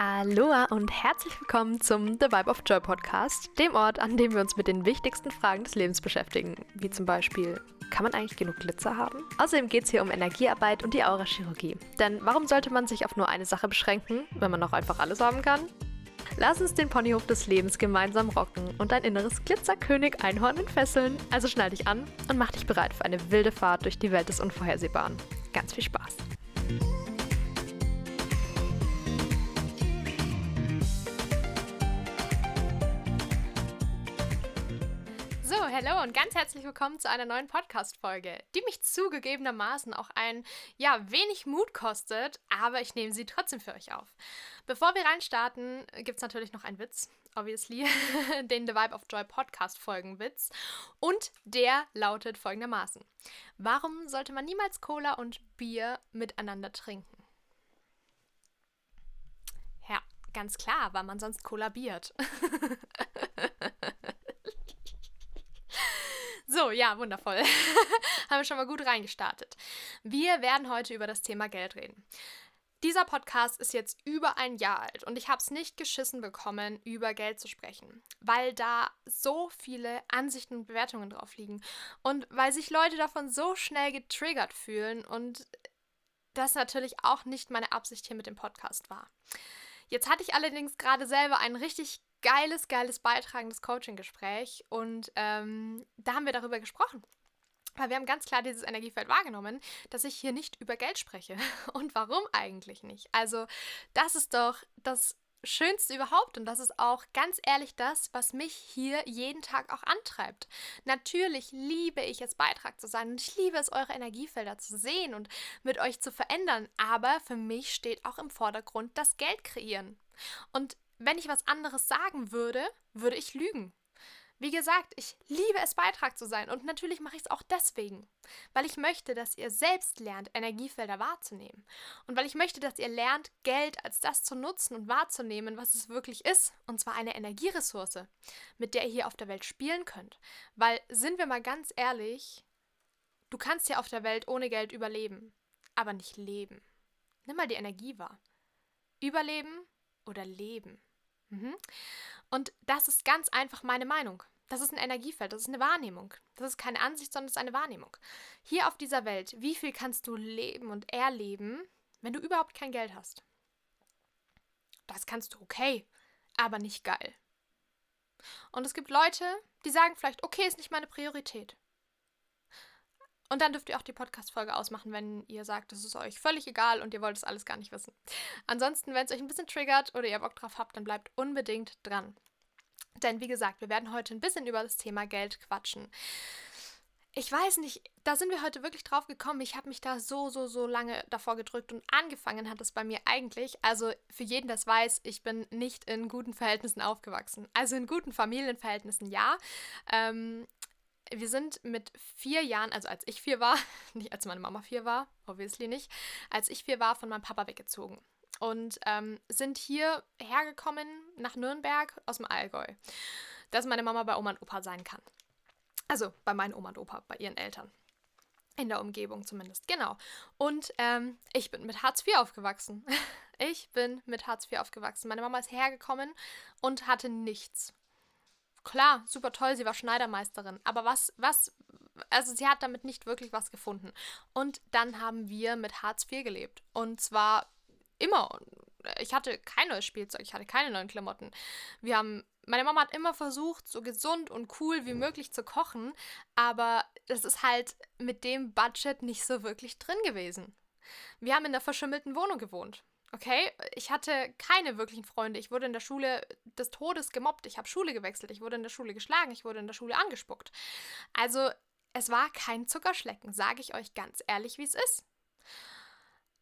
Aloha und herzlich willkommen zum The Vibe of Joy Podcast, dem Ort, an dem wir uns mit den wichtigsten Fragen des Lebens beschäftigen, wie zum Beispiel, kann man eigentlich genug Glitzer haben? Außerdem geht es hier um Energiearbeit und die Aurachirurgie. Denn warum sollte man sich auf nur eine Sache beschränken, wenn man auch einfach alles haben kann? Lass uns den Ponyhof des Lebens gemeinsam rocken und dein inneres Glitzerkönig Einhorn entfesseln. Also schnall dich an und mach dich bereit für eine wilde Fahrt durch die Welt des Unvorhersehbaren. Ganz viel Spaß! So, hallo und ganz herzlich willkommen zu einer neuen Podcast-Folge, die mich zugegebenermaßen auch ein, ja, wenig Mut kostet, aber ich nehme sie trotzdem für euch auf. Bevor wir reinstarten, gibt es natürlich noch einen Witz, obviously, den The Vibe of Joy Podcast-Folgen-Witz. Und der lautet folgendermaßen: Warum sollte man niemals Cola und Bier miteinander trinken? Ja, ganz klar, weil man sonst kollabiert. So, ja, wundervoll. Haben wir schon mal gut reingestartet. Wir werden heute über das Thema Geld reden. Dieser Podcast ist jetzt über ein Jahr alt und ich habe es nicht geschissen bekommen, über Geld zu sprechen, weil da so viele Ansichten und Bewertungen drauf liegen und weil sich Leute davon so schnell getriggert fühlen und das natürlich auch nicht meine Absicht hier mit dem Podcast war. Jetzt hatte ich allerdings gerade selber einen richtig geiles, geiles beitragendes Coaching-Gespräch und ähm, da haben wir darüber gesprochen. Weil wir haben ganz klar dieses Energiefeld wahrgenommen, dass ich hier nicht über Geld spreche. Und warum eigentlich nicht? Also, das ist doch das Schönste überhaupt und das ist auch ganz ehrlich das, was mich hier jeden Tag auch antreibt. Natürlich liebe ich es, Beitrag zu sein und ich liebe es, eure Energiefelder zu sehen und mit euch zu verändern, aber für mich steht auch im Vordergrund das Geld kreieren. Und wenn ich was anderes sagen würde, würde ich lügen. Wie gesagt, ich liebe es, Beitrag zu sein und natürlich mache ich es auch deswegen, weil ich möchte, dass ihr selbst lernt, Energiefelder wahrzunehmen und weil ich möchte, dass ihr lernt, Geld als das zu nutzen und wahrzunehmen, was es wirklich ist, und zwar eine Energieressource, mit der ihr hier auf der Welt spielen könnt. Weil, sind wir mal ganz ehrlich, du kannst hier auf der Welt ohne Geld überleben, aber nicht leben. Nimm mal die Energie wahr. Überleben oder leben. Mhm. Und das ist ganz einfach meine Meinung. Das ist ein Energiefeld, das ist eine Wahrnehmung. Das ist keine Ansicht, sondern das ist eine Wahrnehmung. Hier auf dieser Welt, wie viel kannst du leben und erleben, wenn du überhaupt kein Geld hast? Das kannst du okay, aber nicht geil. Und es gibt Leute, die sagen vielleicht, okay, ist nicht meine Priorität. Und dann dürft ihr auch die Podcast-Folge ausmachen, wenn ihr sagt, es ist euch völlig egal und ihr wollt es alles gar nicht wissen. Ansonsten, wenn es euch ein bisschen triggert oder ihr Bock drauf habt, dann bleibt unbedingt dran. Denn wie gesagt, wir werden heute ein bisschen über das Thema Geld quatschen. Ich weiß nicht, da sind wir heute wirklich drauf gekommen. Ich habe mich da so, so, so lange davor gedrückt und angefangen hat es bei mir eigentlich. Also für jeden, das weiß, ich bin nicht in guten Verhältnissen aufgewachsen. Also in guten Familienverhältnissen ja. Ähm, wir sind mit vier Jahren, also als ich vier war, nicht als meine Mama vier war, obviously nicht, als ich vier war, von meinem Papa weggezogen. Und ähm, sind hier hergekommen nach Nürnberg aus dem Allgäu, dass meine Mama bei Oma und Opa sein kann. Also bei meinen Oma und Opa, bei ihren Eltern. In der Umgebung zumindest, genau. Und ähm, ich bin mit Hartz IV aufgewachsen. Ich bin mit Hartz IV aufgewachsen. Meine Mama ist hergekommen und hatte nichts klar, super toll, sie war Schneidermeisterin, aber was, was, also sie hat damit nicht wirklich was gefunden. Und dann haben wir mit Hartz IV gelebt. Und zwar immer. Ich hatte kein neues Spielzeug, ich hatte keine neuen Klamotten. Wir haben, meine Mama hat immer versucht, so gesund und cool wie möglich zu kochen, aber das ist halt mit dem Budget nicht so wirklich drin gewesen. Wir haben in der verschimmelten Wohnung gewohnt. Okay, ich hatte keine wirklichen Freunde. Ich wurde in der Schule des Todes gemobbt. Ich habe Schule gewechselt. Ich wurde in der Schule geschlagen. Ich wurde in der Schule angespuckt. Also, es war kein Zuckerschlecken, sage ich euch ganz ehrlich, wie es ist.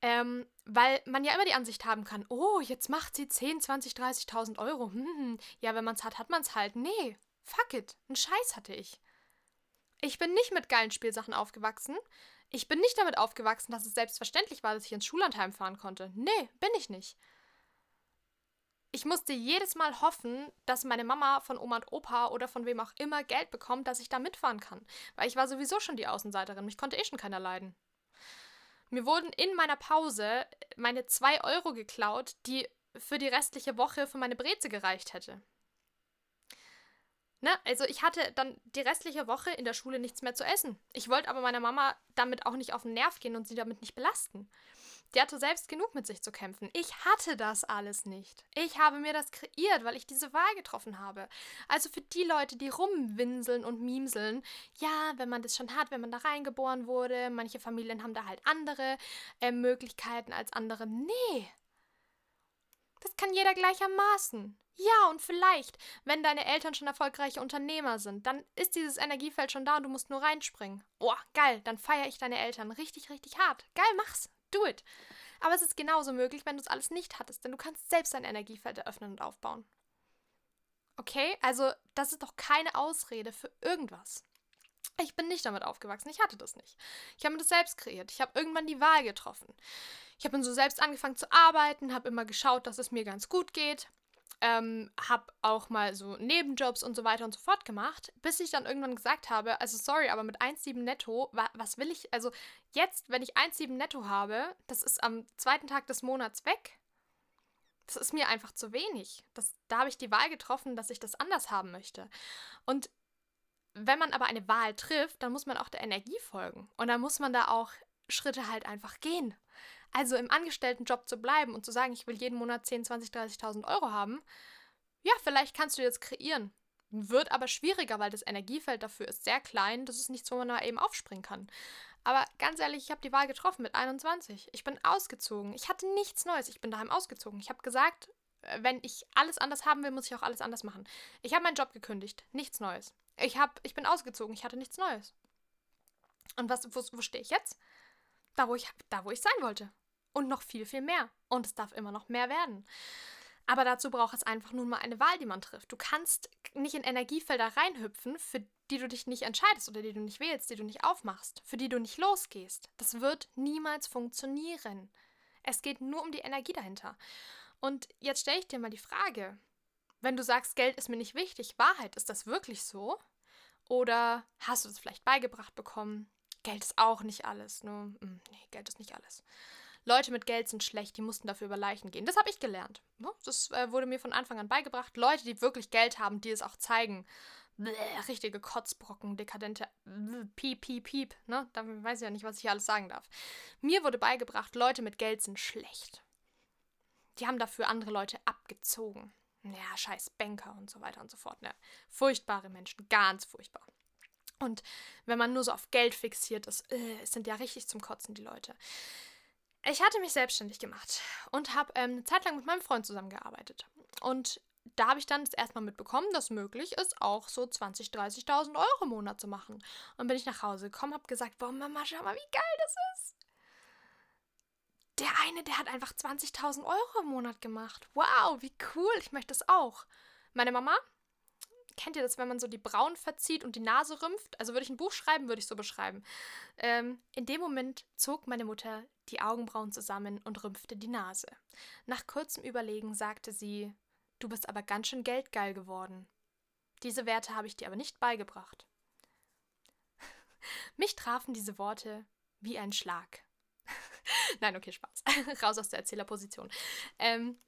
Ähm, weil man ja immer die Ansicht haben kann, oh, jetzt macht sie 10, 20, 30.000 Euro. Hm, hm, ja, wenn man es hat, hat man es halt. Nee, fuck it. Einen Scheiß hatte ich. Ich bin nicht mit geilen Spielsachen aufgewachsen. Ich bin nicht damit aufgewachsen, dass es selbstverständlich war, dass ich ins Schullandheim fahren konnte. Nee, bin ich nicht. Ich musste jedes Mal hoffen, dass meine Mama von Oma und Opa oder von wem auch immer Geld bekommt, dass ich da mitfahren kann. Weil ich war sowieso schon die Außenseiterin. Mich konnte eh schon keiner leiden. Mir wurden in meiner Pause meine zwei Euro geklaut, die für die restliche Woche für meine Breze gereicht hätte. Ne? Also ich hatte dann die restliche Woche in der Schule nichts mehr zu essen. Ich wollte aber meiner Mama damit auch nicht auf den Nerv gehen und sie damit nicht belasten. Die hatte selbst genug mit sich zu kämpfen. Ich hatte das alles nicht. Ich habe mir das kreiert, weil ich diese Wahl getroffen habe. Also für die Leute, die rumwinseln und mimseln, ja, wenn man das schon hat, wenn man da reingeboren wurde, manche Familien haben da halt andere äh, Möglichkeiten als andere. Nee. Das kann jeder gleichermaßen. Ja, und vielleicht, wenn deine Eltern schon erfolgreiche Unternehmer sind, dann ist dieses Energiefeld schon da und du musst nur reinspringen. Boah, geil, dann feiere ich deine Eltern richtig, richtig hart. Geil, mach's. Do it. Aber es ist genauso möglich, wenn du es alles nicht hattest, denn du kannst selbst dein Energiefeld eröffnen und aufbauen. Okay, also das ist doch keine Ausrede für irgendwas. Ich bin nicht damit aufgewachsen, ich hatte das nicht. Ich habe mir das selbst kreiert. Ich habe irgendwann die Wahl getroffen. Ich habe dann so selbst angefangen zu arbeiten, habe immer geschaut, dass es mir ganz gut geht ähm, habe auch mal so Nebenjobs und so weiter und so fort gemacht, bis ich dann irgendwann gesagt habe, also sorry, aber mit 1,7 netto, wa was will ich, also jetzt, wenn ich 1,7 netto habe, das ist am zweiten Tag des Monats weg. Das ist mir einfach zu wenig. Das, da habe ich die Wahl getroffen, dass ich das anders haben möchte. Und wenn man aber eine Wahl trifft, dann muss man auch der Energie folgen. Und dann muss man da auch Schritte halt einfach gehen. Also im Angestelltenjob zu bleiben und zu sagen, ich will jeden Monat 10, 20, 30.000 Euro haben, ja, vielleicht kannst du jetzt kreieren. Wird aber schwieriger, weil das Energiefeld dafür ist sehr klein. Das ist nichts, wo man da eben aufspringen kann. Aber ganz ehrlich, ich habe die Wahl getroffen mit 21. Ich bin ausgezogen. Ich hatte nichts Neues. Ich bin daheim ausgezogen. Ich habe gesagt, äh, wenn ich alles anders haben will, muss ich auch alles anders machen. Ich habe meinen Job gekündigt. Nichts Neues. Ich, hab, ich bin ausgezogen. Ich hatte nichts Neues. Und was, wo, wo stehe ich jetzt? Da wo, ich, da, wo ich sein wollte. Und noch viel, viel mehr. Und es darf immer noch mehr werden. Aber dazu braucht es einfach nun mal eine Wahl, die man trifft. Du kannst nicht in Energiefelder reinhüpfen, für die du dich nicht entscheidest oder die du nicht wählst, die du nicht aufmachst, für die du nicht losgehst. Das wird niemals funktionieren. Es geht nur um die Energie dahinter. Und jetzt stelle ich dir mal die Frage, wenn du sagst, Geld ist mir nicht wichtig, Wahrheit, ist das wirklich so? Oder hast du es vielleicht beigebracht bekommen? Geld ist auch nicht alles. Ne? Nee, Geld ist nicht alles. Leute mit Geld sind schlecht, die mussten dafür über Leichen gehen. Das habe ich gelernt. Ne? Das äh, wurde mir von Anfang an beigebracht. Leute, die wirklich Geld haben, die es auch zeigen. Bläh, richtige Kotzbrocken, dekadente bläh, Piep, Piep, Piep. Ne? Da weiß ich ja nicht, was ich hier alles sagen darf. Mir wurde beigebracht, Leute mit Geld sind schlecht. Die haben dafür andere Leute abgezogen. Ja, scheiß Banker und so weiter und so fort. Ne? Furchtbare Menschen, ganz furchtbar. Und wenn man nur so auf Geld fixiert ist, äh, sind ja richtig zum Kotzen die Leute. Ich hatte mich selbstständig gemacht und habe ähm, eine Zeit lang mit meinem Freund zusammengearbeitet. Und da habe ich dann das erstmal mitbekommen, dass möglich ist, auch so 20.000, 30.000 Euro im Monat zu machen. Und bin ich nach Hause gekommen, habe gesagt, boah, Mama, schau mal, wie geil das ist. Der eine, der hat einfach 20.000 Euro im Monat gemacht. Wow, wie cool, ich möchte das auch. Meine Mama, kennt ihr das, wenn man so die Brauen verzieht und die Nase rümpft? Also würde ich ein Buch schreiben, würde ich so beschreiben. Ähm, in dem Moment zog meine Mutter die Augenbrauen zusammen und rümpfte die Nase. Nach kurzem Überlegen sagte sie, Du bist aber ganz schön geldgeil geworden. Diese Werte habe ich dir aber nicht beigebracht. Mich trafen diese Worte wie ein Schlag. Nein, okay, Spaß. Raus aus der Erzählerposition. Ähm,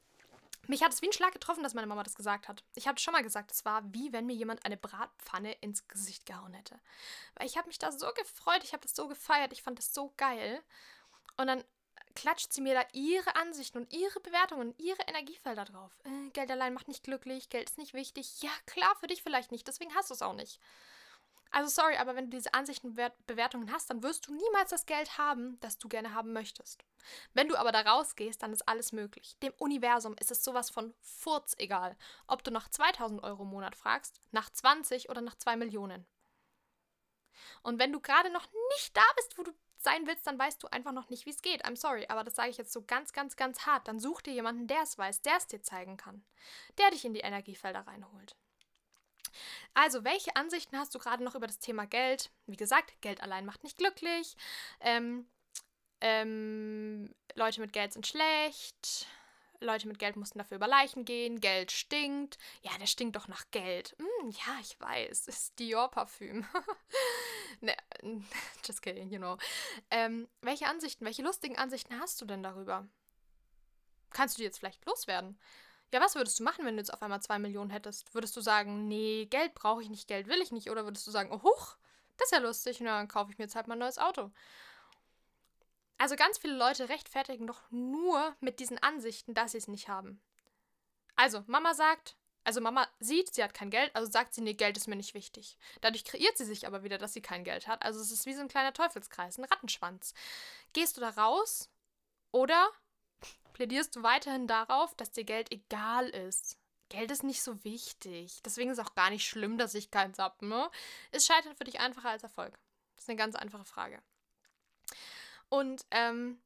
mich hat es wie ein Schlag getroffen, dass meine Mama das gesagt hat. Ich habe schon mal gesagt, es war wie wenn mir jemand eine Bratpfanne ins Gesicht gehauen hätte. Weil ich habe mich da so gefreut, ich habe das so gefeiert, ich fand das so geil. Und dann klatscht sie mir da ihre Ansichten und ihre Bewertungen und ihre Energiefelder drauf. Äh, Geld allein macht nicht glücklich, Geld ist nicht wichtig. Ja, klar, für dich vielleicht nicht, deswegen hast du es auch nicht. Also sorry, aber wenn du diese Ansichten und Bewertungen hast, dann wirst du niemals das Geld haben, das du gerne haben möchtest. Wenn du aber da rausgehst, dann ist alles möglich. Dem Universum ist es sowas von furz egal, ob du nach 2000 Euro im Monat fragst, nach 20 oder nach 2 Millionen. Und wenn du gerade noch nicht da bist, wo du sein willst, dann weißt du einfach noch nicht, wie es geht. I'm sorry, aber das sage ich jetzt so ganz, ganz, ganz hart. Dann such dir jemanden, der es weiß, der es dir zeigen kann, der dich in die Energiefelder reinholt. Also, welche Ansichten hast du gerade noch über das Thema Geld? Wie gesagt, Geld allein macht nicht glücklich. Ähm, ähm, Leute mit Geld sind schlecht. Leute mit Geld mussten dafür über Leichen gehen. Geld stinkt. Ja, der stinkt doch nach Geld. Mm, ja, ich weiß. Ist Dior-Parfüm. ne, just kidding, you know. Ähm, welche Ansichten, welche lustigen Ansichten hast du denn darüber? kannst du die jetzt vielleicht loswerden? Ja, was würdest du machen, wenn du jetzt auf einmal zwei Millionen hättest? Würdest du sagen, nee, Geld brauche ich nicht, Geld will ich nicht? Oder würdest du sagen, oh, huch, das ist ja lustig, na, dann kaufe ich mir jetzt halt mal ein neues Auto. Also ganz viele Leute rechtfertigen doch nur mit diesen Ansichten, dass sie es nicht haben. Also, Mama sagt, also Mama sieht, sie hat kein Geld, also sagt sie, nee, Geld ist mir nicht wichtig. Dadurch kreiert sie sich aber wieder, dass sie kein Geld hat. Also es ist wie so ein kleiner Teufelskreis, ein Rattenschwanz. Gehst du da raus oder plädierst du weiterhin darauf, dass dir Geld egal ist? Geld ist nicht so wichtig. Deswegen ist es auch gar nicht schlimm, dass ich keins habe. Ne? Ist Scheitern für dich einfacher als Erfolg? Das ist eine ganz einfache Frage. Und ähm,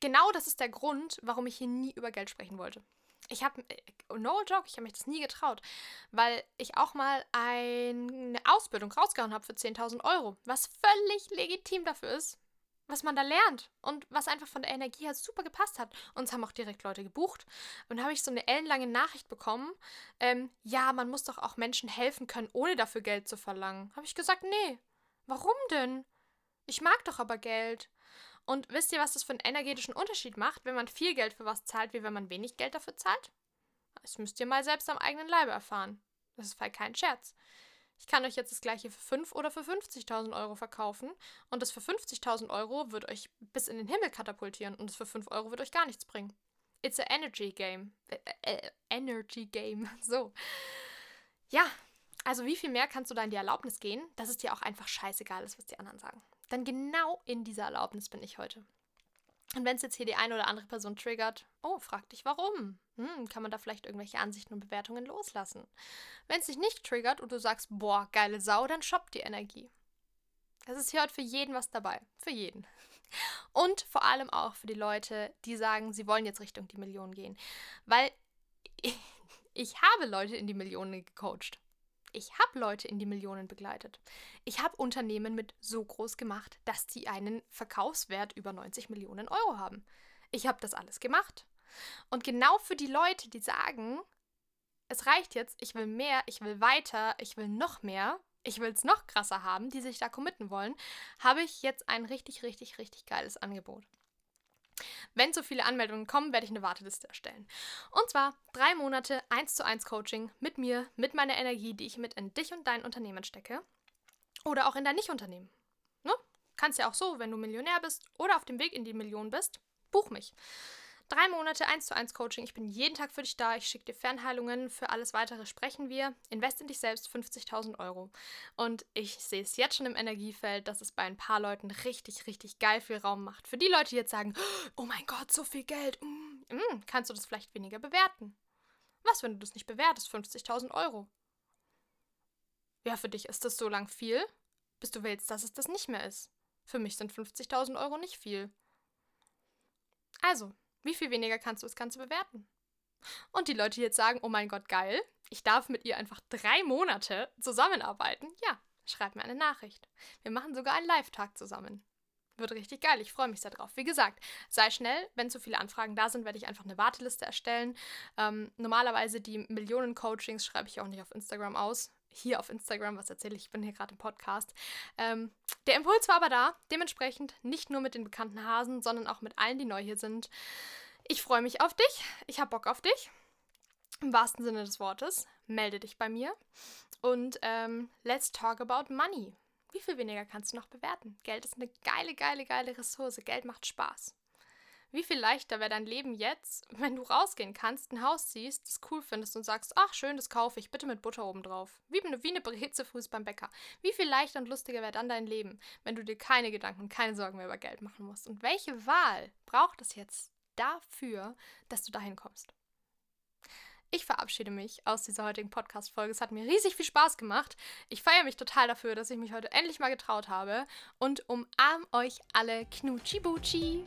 genau das ist der Grund, warum ich hier nie über Geld sprechen wollte. Ich habe, äh, no joke, ich habe mich das nie getraut, weil ich auch mal eine Ausbildung rausgehauen habe für 10.000 Euro, was völlig legitim dafür ist, was man da lernt und was einfach von der Energie her super gepasst hat. Und es haben auch direkt Leute gebucht. Und habe ich so eine ellenlange Nachricht bekommen, ähm, ja, man muss doch auch Menschen helfen können, ohne dafür Geld zu verlangen. Habe ich gesagt, nee, warum denn? Ich mag doch aber Geld. Und wisst ihr, was das für einen energetischen Unterschied macht, wenn man viel Geld für was zahlt, wie wenn man wenig Geld dafür zahlt? Das müsst ihr mal selbst am eigenen Leibe erfahren. Das ist halt kein Scherz. Ich kann euch jetzt das gleiche für 5 oder für 50.000 Euro verkaufen und das für 50.000 Euro wird euch bis in den Himmel katapultieren und das für 5 Euro wird euch gar nichts bringen. It's a energy game. Äh, äh, energy game. So. Ja, also wie viel mehr kannst du da in die Erlaubnis gehen, dass es dir auch einfach scheißegal ist, was die anderen sagen? Dann genau in dieser Erlaubnis bin ich heute. Und wenn es jetzt hier die eine oder andere Person triggert, oh, frag dich warum. Hm, kann man da vielleicht irgendwelche Ansichten und Bewertungen loslassen? Wenn es dich nicht triggert und du sagst, boah, geile Sau, dann shoppt die Energie. Es ist hier heute für jeden was dabei. Für jeden. Und vor allem auch für die Leute, die sagen, sie wollen jetzt Richtung die Millionen gehen. Weil ich, ich habe Leute in die Millionen gecoacht. Ich habe Leute in die Millionen begleitet. Ich habe Unternehmen mit so groß gemacht, dass die einen Verkaufswert über 90 Millionen Euro haben. Ich habe das alles gemacht. Und genau für die Leute, die sagen, es reicht jetzt, ich will mehr, ich will weiter, ich will noch mehr, ich will es noch krasser haben, die sich da committen wollen, habe ich jetzt ein richtig, richtig, richtig geiles Angebot. Wenn zu viele Anmeldungen kommen, werde ich eine Warteliste erstellen. Und zwar drei Monate 1 zu 1 Coaching mit mir, mit meiner Energie, die ich mit in dich und dein Unternehmen stecke. Oder auch in dein Nicht-Unternehmen. Ne? Kannst ja auch so, wenn du Millionär bist oder auf dem Weg in die Million bist, buch mich. Drei Monate 1 zu 1 Coaching. Ich bin jeden Tag für dich da. Ich schicke dir Fernheilungen. Für alles weitere sprechen wir. Invest in dich selbst 50.000 Euro. Und ich sehe es jetzt schon im Energiefeld, dass es bei ein paar Leuten richtig, richtig geil viel Raum macht. Für die Leute, die jetzt sagen, oh mein Gott, so viel Geld, mm, mm, kannst du das vielleicht weniger bewerten. Was, wenn du das nicht bewertest? 50.000 Euro. Ja, für dich ist das so lang viel, bis du willst, dass es das nicht mehr ist. Für mich sind 50.000 Euro nicht viel. Also, wie viel weniger kannst du das Ganze bewerten? Und die Leute, jetzt sagen, oh mein Gott, geil, ich darf mit ihr einfach drei Monate zusammenarbeiten, ja, schreib mir eine Nachricht. Wir machen sogar einen Live-Tag zusammen. Wird richtig geil, ich freue mich sehr drauf. Wie gesagt, sei schnell, wenn zu viele Anfragen da sind, werde ich einfach eine Warteliste erstellen. Ähm, normalerweise die Millionen Coachings schreibe ich auch nicht auf Instagram aus hier auf Instagram, was erzähle ich, ich bin hier gerade im Podcast. Ähm, der Impuls war aber da, dementsprechend nicht nur mit den bekannten Hasen, sondern auch mit allen, die neu hier sind. Ich freue mich auf dich, ich habe Bock auf dich, im wahrsten Sinne des Wortes. Melde dich bei mir und ähm, let's talk about money. Wie viel weniger kannst du noch bewerten? Geld ist eine geile, geile, geile Ressource. Geld macht Spaß. Wie viel leichter wäre dein Leben jetzt, wenn du rausgehen kannst, ein Haus siehst, das cool findest und sagst, ach schön, das kaufe ich, bitte mit Butter oben drauf. Wie eine, wie eine Breze beim Bäcker. Wie viel leichter und lustiger wäre dann dein Leben, wenn du dir keine Gedanken, keine Sorgen mehr über Geld machen musst. Und welche Wahl braucht es jetzt dafür, dass du dahin kommst? Ich verabschiede mich aus dieser heutigen Podcast-Folge. Es hat mir riesig viel Spaß gemacht. Ich feiere mich total dafür, dass ich mich heute endlich mal getraut habe und umarm euch alle Knutschi-Butschi.